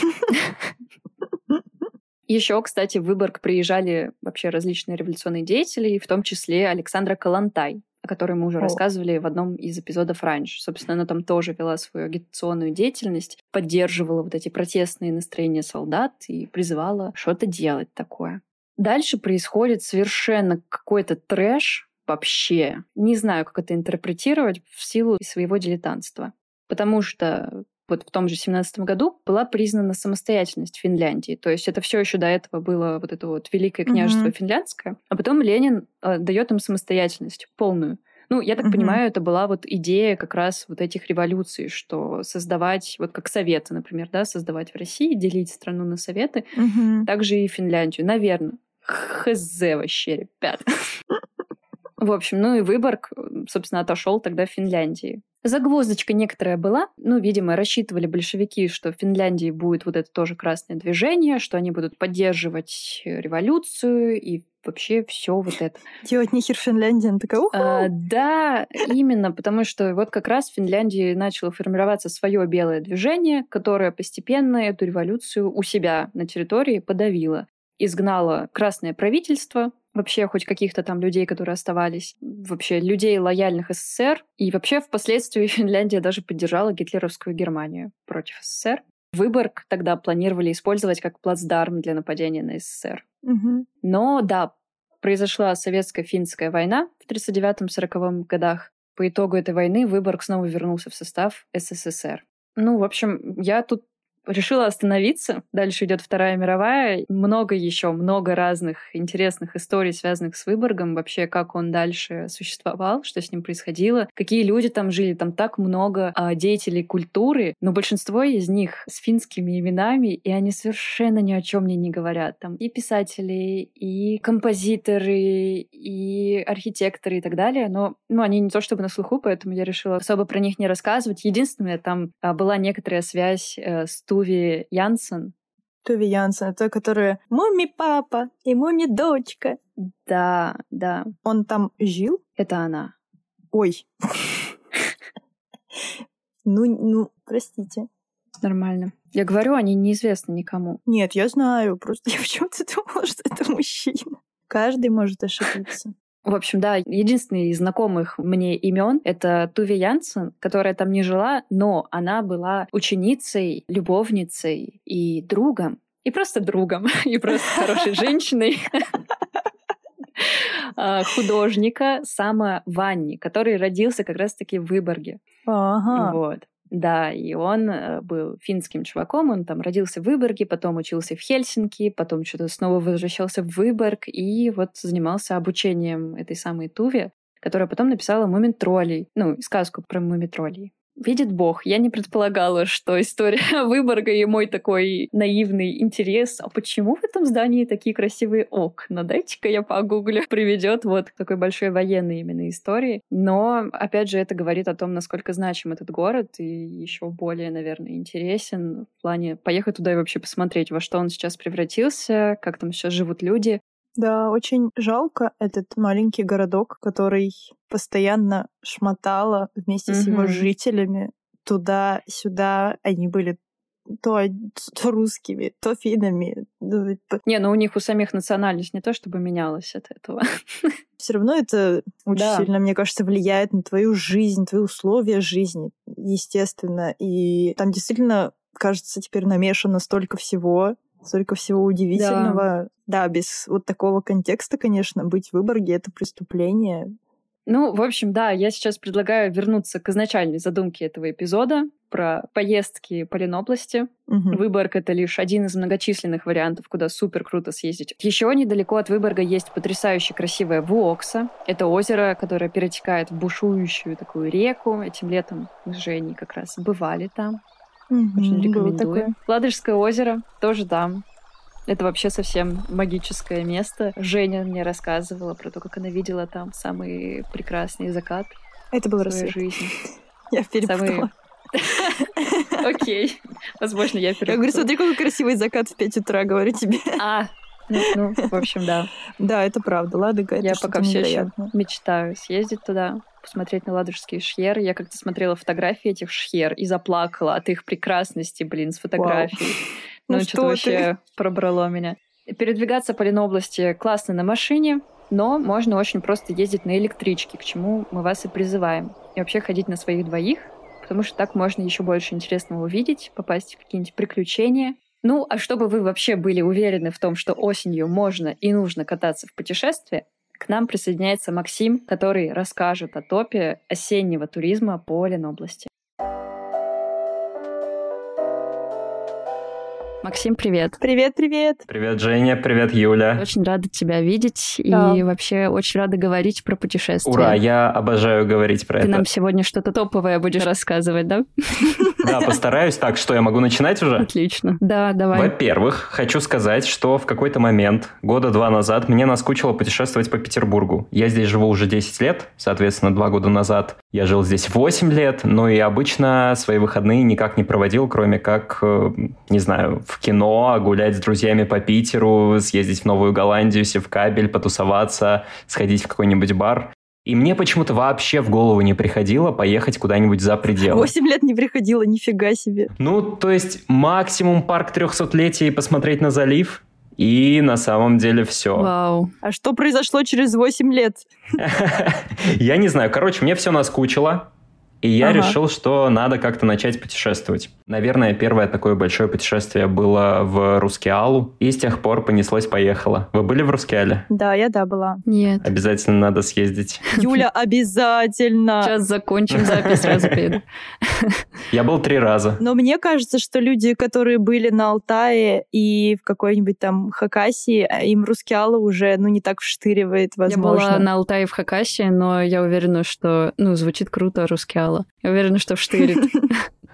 Еще, кстати, в Выборг приезжали вообще различные революционные деятели, в том числе Александра Калантай, о которой мы уже О. рассказывали в одном из эпизодов раньше. Собственно, она там тоже вела свою агитационную деятельность, поддерживала вот эти протестные настроения солдат и призывала что-то делать такое. Дальше происходит совершенно какой-то трэш вообще. Не знаю, как это интерпретировать в силу своего дилетантства. Потому что вот в том же 17 году была признана самостоятельность Финляндии. То есть это все еще до этого было вот это вот Великое княжество Мгм. финляндское. А потом Ленин э, дает им самостоятельность полную. Ну, я так Мгм. понимаю, это была вот идея как раз вот этих революций, что создавать, вот как советы, например, да, создавать в России, делить страну на советы, Мгм. также и Финляндию. Наверное. Хз вообще, ребят. (laughs) В общем, ну и Выборг, собственно, отошел тогда в Финляндии. Загвоздочка некоторая была. Ну, видимо, рассчитывали большевики, что в Финляндии будет вот это тоже красное движение, что они будут поддерживать революцию и вообще все вот это. Делать нихер Финляндия. Она такая, уху. А, да, именно, потому что вот как раз в Финляндии начало формироваться свое белое движение, которое постепенно эту революцию у себя на территории подавило. Изгнало красное правительство, вообще хоть каких-то там людей, которые оставались, вообще людей, лояльных СССР. И вообще впоследствии (laughs) Финляндия даже поддержала гитлеровскую Германию против СССР. Выборг тогда планировали использовать как плацдарм для нападения на СССР. Мгм. Но да, произошла советско-финская война в 1939-1940 годах. По итогу этой войны Выборг снова вернулся в состав СССР. Ну, в общем, я тут решила остановиться. Дальше идет Вторая мировая. Много еще, много разных интересных историй, связанных с Выборгом. Вообще, как он дальше существовал, что с ним происходило, какие люди там жили. Там так много а, деятелей культуры, но большинство из них с финскими именами, и они совершенно ни о чем мне не говорят. Там и писатели, и композиторы, и архитекторы и так далее. Но ну, они не то чтобы на слуху, поэтому я решила особо про них не рассказывать. Единственное, там а, была некоторая связь э, с Туви Янсен. Туви Янсен, это которая «Муми-папа» и «Муми-дочка». Да, да. Он там жил? Это она. Ой. Ну, ну, простите. Нормально. Я говорю, они неизвестны никому. Нет, я знаю. Просто я почему-то думала, что это мужчина. Каждый может ошибиться. В общем, да, единственный из знакомых мне имен это Туви Янсен, которая там не жила, но она была ученицей, любовницей и другом. И просто другом, (laughs) и просто хорошей (laughs) женщиной а, художника Сама Ванни, который родился как раз-таки в Выборге. Ага. Вот. Да, и он э, был финским чуваком, он там родился в Выборге, потом учился в Хельсинки, потом что-то снова возвращался в Выборг и вот занимался обучением этой самой Туве, которая потом написала «Мумин троллей», ну, сказку про мумитроллей. Видит Бог, я не предполагала, что история (laughs) Выборга и мой такой наивный интерес, а почему в этом здании такие красивые окна? Дайте-ка я погуглю. (laughs) Приведет вот к такой большой военной именно истории. Но, опять же, это говорит о том, насколько значим этот город и еще более, наверное, интересен в плане поехать туда и вообще посмотреть, во что он сейчас превратился, как там сейчас живут люди. Да, очень жалко этот маленький городок, который постоянно шмотала вместе с его жителями туда-сюда. Они были то, то русскими, то финами. Не, ну у них у самих национальность не то чтобы менялась от этого. (laughs) Все равно это очень Да. сильно, мне кажется, влияет на твою жизнь, твои условия жизни, естественно. И там действительно, кажется, теперь намешано столько всего, столько всего удивительного. Да, без вот такого контекста, конечно, быть в Выборге — это преступление. Ну, в общем, да, я сейчас предлагаю вернуться к изначальной задумке этого эпизода про поездки по Ленобласти. Мгм. Выборг — это лишь один из многочисленных вариантов, куда супер круто съездить. Еще недалеко от Выборга есть потрясающе красивая Вуокса. Это озеро, которое перетекает в бушующую такую реку. Этим летом мы с Женей как раз бывали там. Очень рекомендую. такое. Ладожское озеро тоже там. Это вообще совсем магическое место. Женя мне рассказывала про то, как она видела там самый прекрасный закат Это был рассвет. жизни. (laughs) Я перепутала. (laughs) Окей. Возможно, я Я говорю, перепутала. смотри, какой красивый закат в 5 утра, говорю тебе. А, ну, ну, в общем, да. (laughs) Да, это правда. Ладога, это Я пока все еще мечтаю съездить туда, посмотреть на ладожские шхеры. Я как-то смотрела фотографии этих шхер и заплакала от их прекрасности, блин, с фотографий. (laughs) Ну Ну, что что-то вообще пробрало меня. Передвигаться по Ленобласти классно на машине, но можно очень просто ездить на электричке, к чему мы вас и призываем. И вообще ходить на своих двоих, потому что так можно еще больше интересного увидеть, попасть в какие-нибудь приключения. Ну, а чтобы вы вообще были уверены в том, что осенью можно и нужно кататься в путешествие, к нам присоединяется Максим, который расскажет о топе осеннего туризма по Ленобласти. Максим, привет. Привет, привет. Привет, Женя, привет, Юля. Очень рада тебя видеть Да. и вообще очень рада говорить про путешествия. Ура, я обожаю говорить про Ты это. нам сегодня что-то топовое будешь рассказывать, да? Да, (laughs) постараюсь. Так, что, я могу начинать уже? Отлично. Да, давай. Во-первых, хочу сказать, что в какой-то момент, года два назад, мне наскучило путешествовать по Петербургу. Я здесь живу уже 10 лет, соответственно, два года назад. Я жил здесь 8 лет, но и обычно свои выходные никак не проводил, кроме как, э, не знаю, в кино, гулять с друзьями по Питеру, съездить в Новую Голландию, в кабель, потусоваться, сходить в какой-нибудь бар. И мне почему-то вообще в голову не приходило поехать куда-нибудь за пределы. Восемь лет не приходило, нифига себе. Ну, то есть максимум парк 300-летия и посмотреть на залив, и на самом деле все. Вау. А что произошло через восемь лет? (laughs) Я не знаю. Короче, мне все наскучило. И я ага. решил, что надо как-то начать путешествовать. Наверное, первое такое большое путешествие было в Рускеалу, и с тех пор понеслось-поехало. Вы были в Рускеале? Да, я да была. Нет. Обязательно надо съездить. Юля, (laughs) обязательно! Сейчас закончим запись, сразу приеду. (laughs) Я был три раза. Но мне кажется, что люди, которые были на Алтае и в какой-нибудь там Хакасии, им Рускеала уже, ну, не так вштыривает, возможно. Я была на Алтае в Хакасии, но я уверена, что, ну, звучит круто Рускеала. Я уверена, что вштырит. (laughs)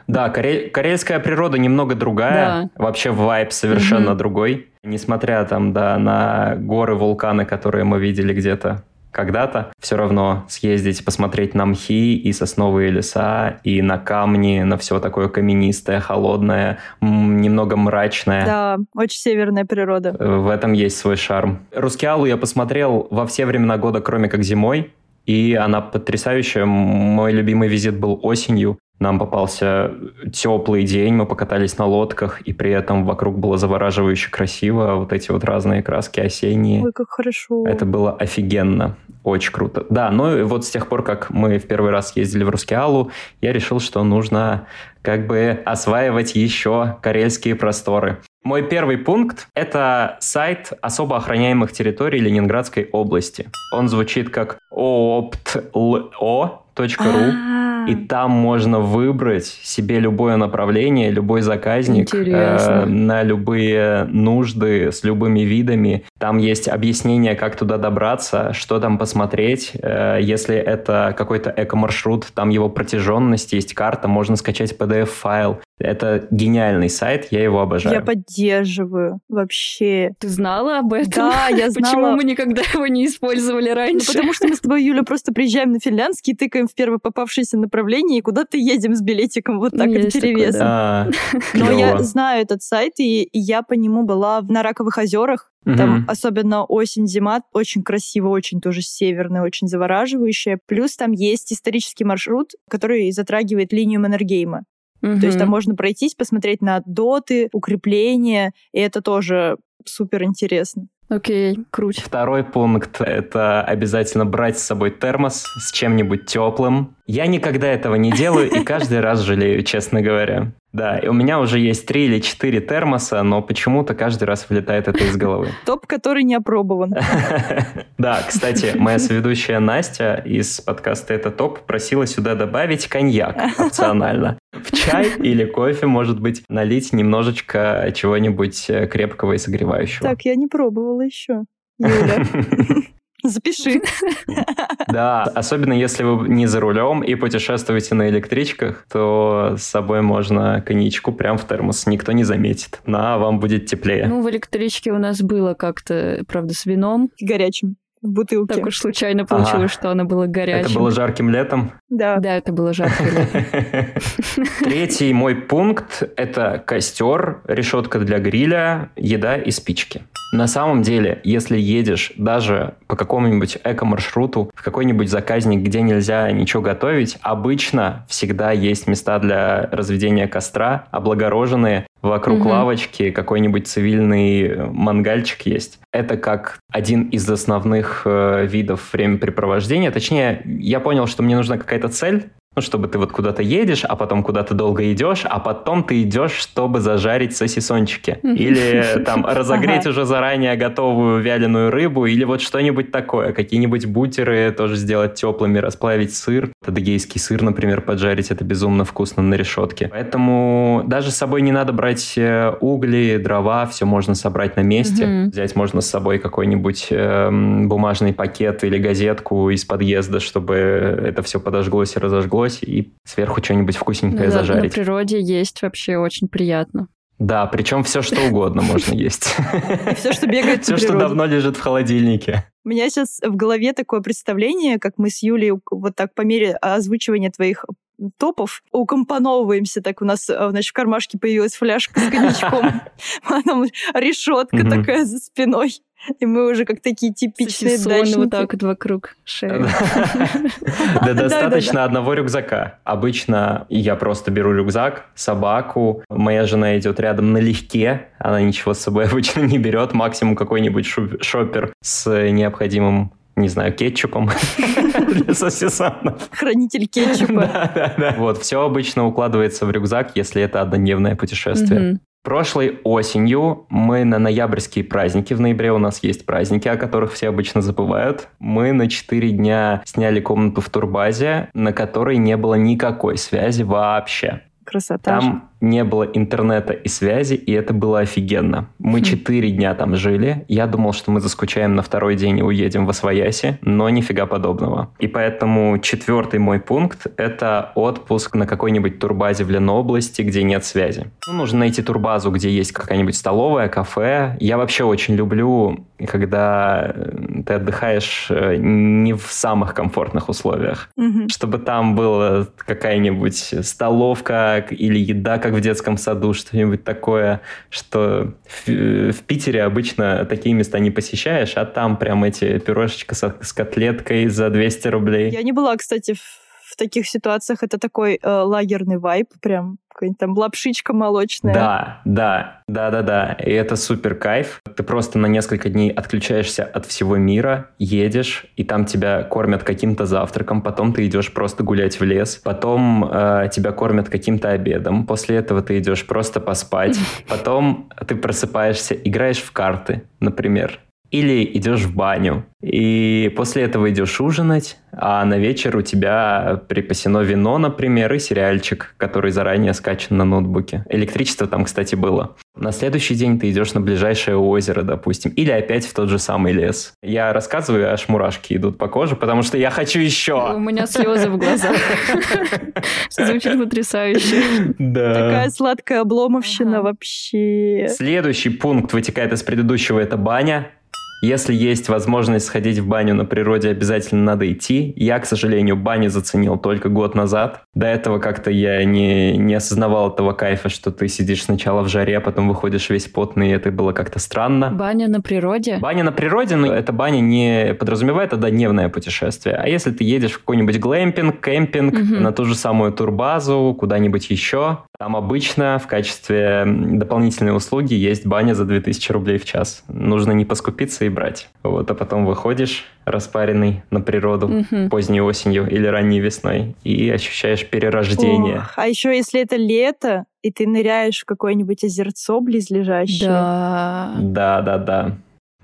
Да, коре... карельская природа немного другая. Да. Вообще вайб совершенно угу. другой. Несмотря там, да, на горы, вулканы, которые мы видели где-то когда-то, все равно съездить, посмотреть на мхи и сосновые леса, и на камни, на все такое каменистое, холодное, немного мрачное. Да, очень северная природа. В этом есть свой шарм. Рускеалу я посмотрел во все времена года, кроме как зимой, и она потрясающая. Мой любимый визит был осенью. Нам попался теплый день, мы покатались на лодках, и при этом вокруг было завораживающе красиво, вот эти вот разные краски осенние. Ой, как хорошо. Это было офигенно, очень круто. Да, ну и вот с тех пор, как мы в первый раз ездили в Рускеалу, я решил, что нужно как бы осваивать еще карельские просторы. Мой первый пункт – это сайт особо охраняемых территорий Ленинградской области. Он звучит как optlo.ru. И там можно выбрать себе любое направление, любой заказник э, на любые нужды с любыми видами. Там есть объяснение, как туда добраться, что там посмотреть. Э, если это какой-то эко-маршрут, там его протяженность, есть карта, можно скачать PDF-файл. Это гениальный сайт, я его обожаю. Я поддерживаю вообще. Ты знала об этом? Да, я (laughs) знала. Почему мы никогда его не использовали раньше? Ну, потому что мы с тобой, Юля, просто приезжаем на финляндский, тыкаем в первое попавшееся направление и куда-то едем с билетиком вот так Есть перевесом. Да. (laughs) Но я знаю этот сайт, и я по нему была на Раковых озерах. Там угу. особенно осень-зима очень красиво, очень тоже северная, очень завораживающая. Плюс там есть исторический маршрут, который затрагивает линию Маннергейма. Угу. То есть там можно пройтись, посмотреть на доты, укрепления, и это тоже супер интересно. Окей, круть. Второй пункт — это обязательно брать с собой термос с чем-нибудь теплым. Я никогда этого не делаю и каждый раз жалею, честно говоря. Да, и у меня уже есть три или четыре термоса, но почему-то каждый раз вылетает это из головы. (laughs) Топ, который не опробован. (laughs) Да, кстати, моя соведущая Настя из подкаста «Это топ» просила сюда добавить коньяк (laughs) опционально. В чай (laughs) или кофе, может быть, налить немножечко чего-нибудь э, крепкого и согревающего. Так, я не пробовала еще. Юля. (laughs) Запиши. (laughs) Да, особенно если вы не за рулем и путешествуете на электричках, то с собой можно коньячку прям в термос, никто не заметит. На, вам будет теплее. Ну, в электричке у нас было как-то, правда, с вином. Горячим в бутылке. Так уж случайно получилось, ага. что она была горячей. Это было жарким летом? Да. Да, это было летом. (laughs) Третий мой пункт – это костер, решетка для гриля, еда и спички. На самом деле, если едешь даже по какому-нибудь эко-маршруту в какой-нибудь заказник, где нельзя ничего готовить, обычно всегда есть места для разведения костра, облагороженные, вокруг угу. лавочки какой-нибудь цивильный мангальчик есть. Это как один из основных э, видов времяпрепровождения. Точнее, я понял, что мне нужна какая-то цель, ну, чтобы ты вот куда-то едешь, а потом куда-то долго идешь, а потом ты идешь, чтобы зажарить сосисончики. Или (laughs) там разогреть уже заранее готовую вяленую рыбу, или вот что-нибудь такое. Какие-нибудь бутеры тоже сделать теплыми, расплавить сыр. Адыгейский сыр, например, поджарить, это безумно вкусно на решетке. Поэтому даже с собой не надо брать э, угли, дрова, все можно собрать на месте. Взять можно с собой какой-нибудь э, бумажный пакет или газетку из подъезда, чтобы это все подожглось и разожглось брось и сверху что-нибудь вкусненькое ну, зажарить. На природе есть вообще очень приятно. Да, причем все что угодно можно есть. Все, что бегает Все, что давно лежит в холодильнике. У меня сейчас в голове такое представление, как мы с Юлей вот так по мере озвучивания твоих топов укомпоновываемся. Так у нас, э, значит, в кармашке появилась фляжка с коньячком, (laughs) потом решетка такая за спиной. И мы уже как такие типичные дачники. вот так вот вокруг шеи. Да (laughs) достаточно одного рюкзака. Обычно я просто беру рюкзак, собаку. Моя жена идет рядом налегке. Она ничего с собой (laughs) обычно не берет. Максимум какой-нибудь шопер с необходимым не знаю, кетчупом (laughs) для сосисанов. Хранитель кетчупа. Да, да, да. Вот, все обычно укладывается в рюкзак, если это однодневное путешествие. Прошлой осенью мы на ноябрьские праздники, в ноябре у нас есть праздники, о которых все обычно забывают, мы на 4 дня сняли комнату в турбазе, на которой не было никакой связи вообще. Красота. Там не было интернета и связи, и это было офигенно. Мы Хм. четыре дня там жили. Я думал, что мы заскучаем на второй день и уедем в Освояси, но нифига подобного. И поэтому четвертый мой пункт — это отпуск на какой-нибудь турбазе в Ленобласти, где нет связи. Ну, нужно найти турбазу, где есть какая-нибудь столовая, кафе. Я вообще очень люблю, когда э, ты отдыхаешь э, не в самых комфортных условиях Мгм. чтобы там была какая-нибудь столовка или еда, как в детском саду, что-нибудь такое, что в, в Питере обычно такие места не посещаешь, а там прям эти пюрешечка с, с котлеткой за 200 рублей. Я не была, кстати, в, в таких ситуациях. Это такой э, лагерный вайб, прям какая-нибудь там лапшичка молочная. Да, да, да, да, да. И это супер кайф. Ты просто на несколько дней отключаешься от всего мира, едешь, и там тебя кормят каким-то завтраком, потом ты идешь просто гулять в лес, потом э, тебя кормят каким-то обедом, после этого ты идешь просто поспать, (laughs) потом ты просыпаешься, играешь в карты, например, или идешь в баню, и после этого идешь ужинать, а на вечер у тебя припасено вино, например, и сериальчик, который заранее скачан на ноутбуке. Электричество там, кстати, было. На следующий день ты идешь на ближайшее озеро, допустим, или опять в тот же самый лес. Я рассказываю, аж мурашки идут по коже, потому что я хочу У еще. меня слезы в глазах. (laughs) Звучит потрясающе. Да. Такая сладкая обломовщина вообще. Следующий пункт вытекает из предыдущего, это баня. Если есть возможность сходить в баню на природе, обязательно надо идти. Я, к сожалению, баню заценил только год назад. До этого как-то я не, не осознавал этого кайфа, что ты сидишь сначала в жаре, а потом выходишь весь потный, и это было как-то странно. Баня на природе? Баня на природе, но эта баня не подразумевает однодневное путешествие. А если ты едешь в какой-нибудь глэмпинг, кемпинг, Мгм. на ту же самую турбазу, куда-нибудь еще, там обычно в качестве дополнительной услуги есть баня за 2000 рублей в час. Нужно не поскупиться и брать. Вот, а потом выходишь распаренный на природу Мгм. поздней осенью или ранней весной и ощущаешь перерождение. Ох, а еще если это лето, и ты ныряешь в какое-нибудь озерцо близлежащее. Да. Да, да, да.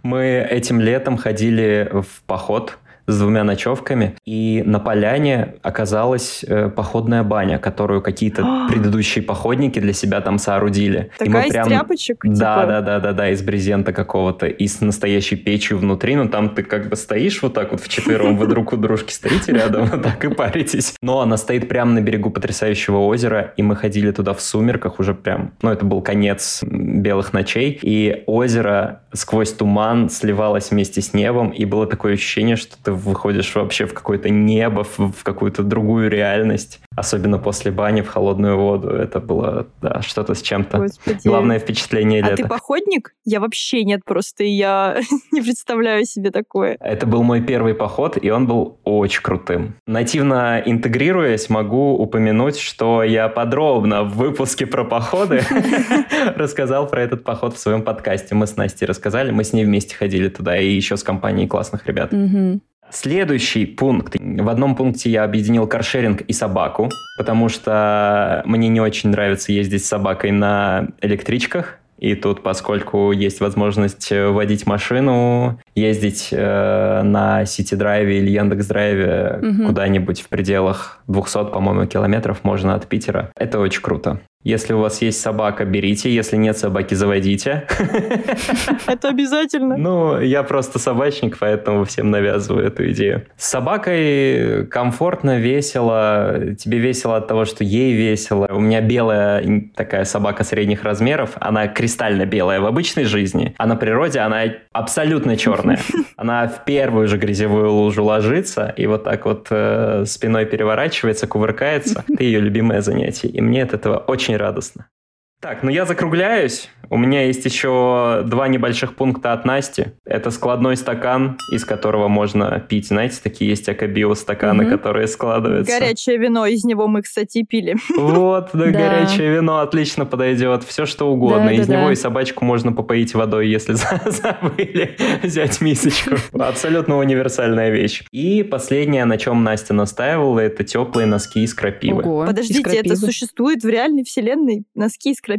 Мы этим летом ходили в поход с двумя ночевками, и на поляне оказалась э, походная баня, которую какие-то (gasps) предыдущие походники для себя там соорудили. И мы Такая из тряпочек? Да, типа? да, да, да, да, из брезента какого-то, и с настоящей печью внутри, но там ты как бы стоишь вот так вот вчетвером, вы друг у дружки стоите рядом, вот так и паритесь. Но она стоит прямо на берегу потрясающего озера, и мы ходили туда в сумерках уже прям, ну это был конец белых ночей, и озеро сквозь туман сливалось вместе с небом, и было такое ощущение, что ты выходишь вообще в какое-то небо, в, в какую-то другую реальность, особенно после бани в холодную воду. Это было, да, что-то с чем-то. Господи. Главное впечатление А лета. ты походник? Я вообще нет, просто я (laughs) не представляю себе такое. Это был мой первый поход, и он был очень крутым. Нативно интегрируясь, могу упомянуть, что я подробно в выпуске про походы (laughs) рассказал про этот поход в своем подкасте. Мы с Настей рассказали, мы с ней вместе ходили туда, и еще с компанией классных ребят. Мгм. Следующий пункт. В одном пункте я объединил каршеринг и собаку, потому что мне не очень нравится ездить с собакой на электричках. И тут, поскольку есть возможность э, водить машину, ездить э, на Сити-драйве или Яндекс-драйве Мгм. куда-нибудь в пределах 200, по-моему, километров можно от Питера. Это очень круто. Если у вас есть собака, берите. Если нет собаки, заводите. Это обязательно. Ну, я просто собачник, поэтому всем навязываю эту идею. С собакой комфортно, весело. Тебе весело от того, что ей весело. У меня белая такая собака средних размеров. Она кристально белая в обычной жизни, а на природе она абсолютно черная. (laughs) Она в первую же грязевую лужу ложится и вот так вот э, спиной переворачивается, кувыркается. Это ее любимое занятие. И мне от этого очень радостно. Так, ну я закругляюсь. У меня есть еще два небольших пункта от Насти. Это складной стакан, из которого можно пить. Знаете, такие есть акабио стаканы, угу. которые складываются. Горячее вино, из него мы, кстати, пили. Вот, да, горячее вино отлично подойдет. Все что угодно. Из него и собачку можно попоить водой, если (laughs) забыли взять мисочку. Абсолютно универсальная вещь. И последнее, на чем Настя настаивала, это теплые носки из крапивы. Подождите, это существует в реальной вселенной? Носки из крапивы?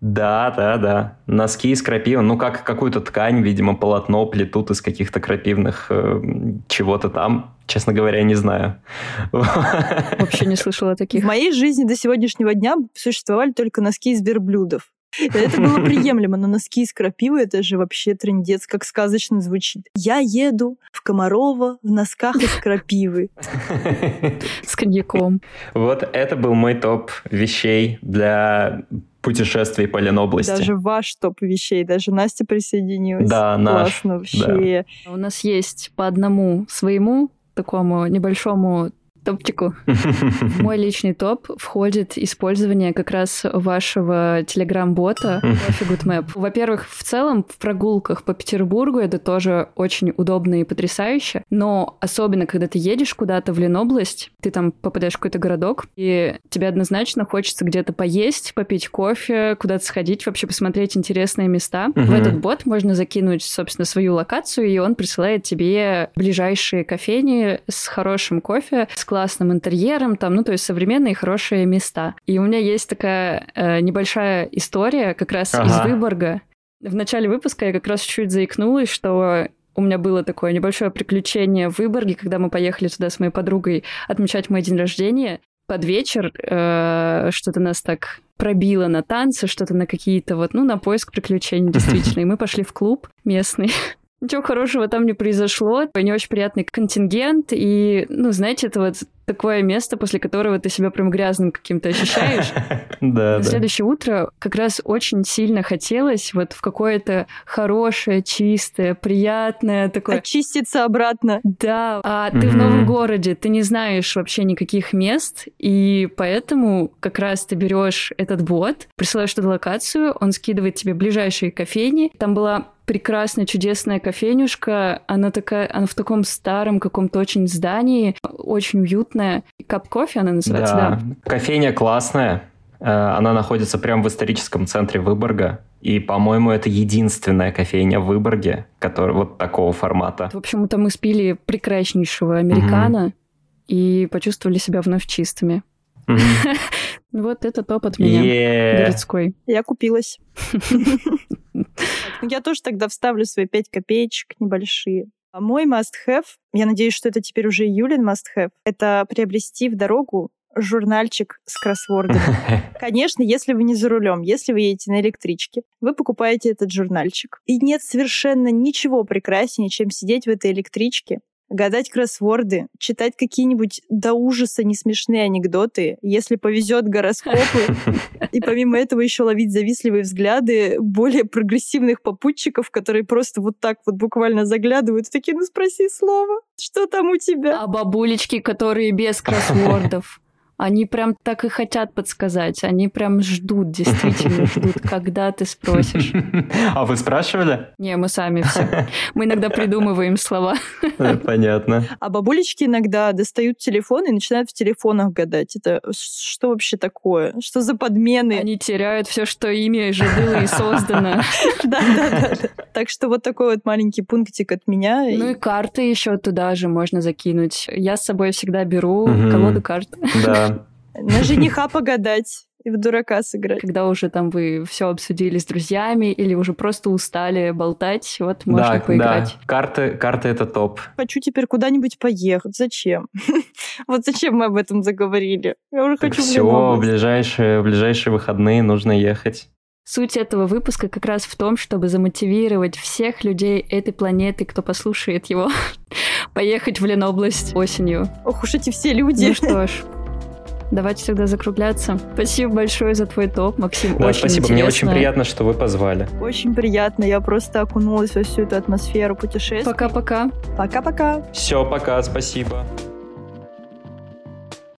Да, да, да. Носки из крапивы. Ну, как какую-то ткань, видимо, полотно плетут из каких-то крапивных э, чего-то там. Честно говоря, не знаю. (laughs) Вообще не слышала таких. В моей жизни до сегодняшнего дня существовали только носки из верблюдов. Это было (laughs) приемлемо, но носки из крапивы — это же вообще трендец, как сказочно звучит. Я еду в Комарова в носках из крапивы. (laughs) С коньяком. Вот это был мой топ вещей для путешествий по Ленобласти. Даже ваш топ вещей, даже Настя присоединилась. Да, наш. Классно вообще. Да. У нас есть по одному своему такому небольшому топчику. (laughs) В мой личный топ входит использование как раз вашего телеграм-бота (laughs) Coffee Good Map. Во-первых, в целом в прогулках по Петербургу это тоже очень удобно и потрясающе, но особенно, когда ты едешь куда-то в Ленобласть, ты там попадаешь в какой-то городок, и тебе однозначно хочется где-то поесть, попить кофе, куда-то сходить, вообще посмотреть интересные места. В этот бот можно закинуть, собственно, свою локацию, и он присылает тебе ближайшие кофейни с хорошим кофе, с классным интерьером, там, ну, то есть современные хорошие места. И у меня есть такая э, небольшая история как раз ага. из Выборга. В начале выпуска я как раз чуть заикнулась, что у меня было такое небольшое приключение в Выборге, когда мы поехали туда с моей подругой отмечать мой день рождения. Под вечер э, что-то нас так пробило на танцы, что-то на какие-то вот, ну, на поиск приключений, (laughs) действительно. И мы пошли в клуб местный. Ничего хорошего там не произошло. Не очень приятный контингент. И, ну, знаете, это вот такое место, после которого ты себя прям грязным каким-то ощущаешь. (laughs) Да, На следующее утро как раз очень сильно хотелось вот в какое-то хорошее, чистое, приятное такое... Очиститься обратно. Да, а ты в новом городе, ты не знаешь вообще никаких мест, и поэтому как раз ты берешь этот бот, присылаешь туда локацию, он скидывает тебе ближайшие кофейни. Там была прекрасная, чудесная кофейнюшка. Она такая, она в таком старом каком-то очень здании, очень уютная. Кап кофе она называется, да. да. Кофейня классная. Э, она находится прямо в историческом центре Выборга. И, по-моему, это единственная кофейня в Выборге, которая вот такого формата. В общем, то мы спили прекраснейшего американо угу. и почувствовали себя вновь чистыми. (laughs) Вот это топ от меня городской. Я купилась. (laughs) Я тоже тогда вставлю свои пять копеечек небольшие. А мой must-have, я надеюсь, что это теперь уже Юлин must-have, это приобрести в дорогу журнальчик с кроссвордами. (laughs) Конечно, если вы не за рулем, если вы едете на электричке, вы покупаете этот журнальчик. И нет совершенно ничего прекраснее, чем сидеть в этой электричке гадать кроссворды, читать какие-нибудь до ужаса несмешные анекдоты, если повезет гороскопы, (laughs) и помимо этого еще ловить завистливые взгляды более прогрессивных попутчиков, которые просто вот так вот буквально заглядывают и такие, ну спроси слово, что там у тебя? А бабулечки, которые без кроссвордов. Они прям так и хотят подсказать. Они прям ждут, действительно ждут, (laughs) когда ты спросишь. (laughs) А вы спрашивали? Не, мы сами все. Мы иногда придумываем слова. (laughs) Э, понятно. А бабулечки иногда достают телефон и начинают в телефонах гадать. Это что вообще такое? Что за подмены? Они теряют все, что ими же было и создано. Да, да, да. Так что вот такой вот маленький пунктик от меня. Ну и карты еще туда же можно закинуть. Я с собой всегда беру колоду карт. Да, на (laughs) жениха погадать и в дурака сыграть. Когда уже там вы все обсудили с друзьями или уже просто устали болтать, вот можно да, поиграть. Да, карты, карты это топ. Хочу теперь куда-нибудь поехать. Зачем? (laughs) вот зачем мы об этом заговорили? Я уже хочу Все, в ближайшие, ближайшие выходные нужно ехать. Суть этого выпуска как раз в том, чтобы замотивировать всех людей этой планеты, кто послушает его, (laughs) поехать в Ленобласть осенью. Ох уж эти все люди. Ну что ж, Давайте тогда закругляться. Спасибо большое за твой топ, Максим. Да, очень спасибо. Интересно. Мне очень приятно, что вы позвали. Очень приятно. Я просто окунулась во всю эту атмосферу путешествий. Пока-пока. Пока-пока. Все, пока. Спасибо.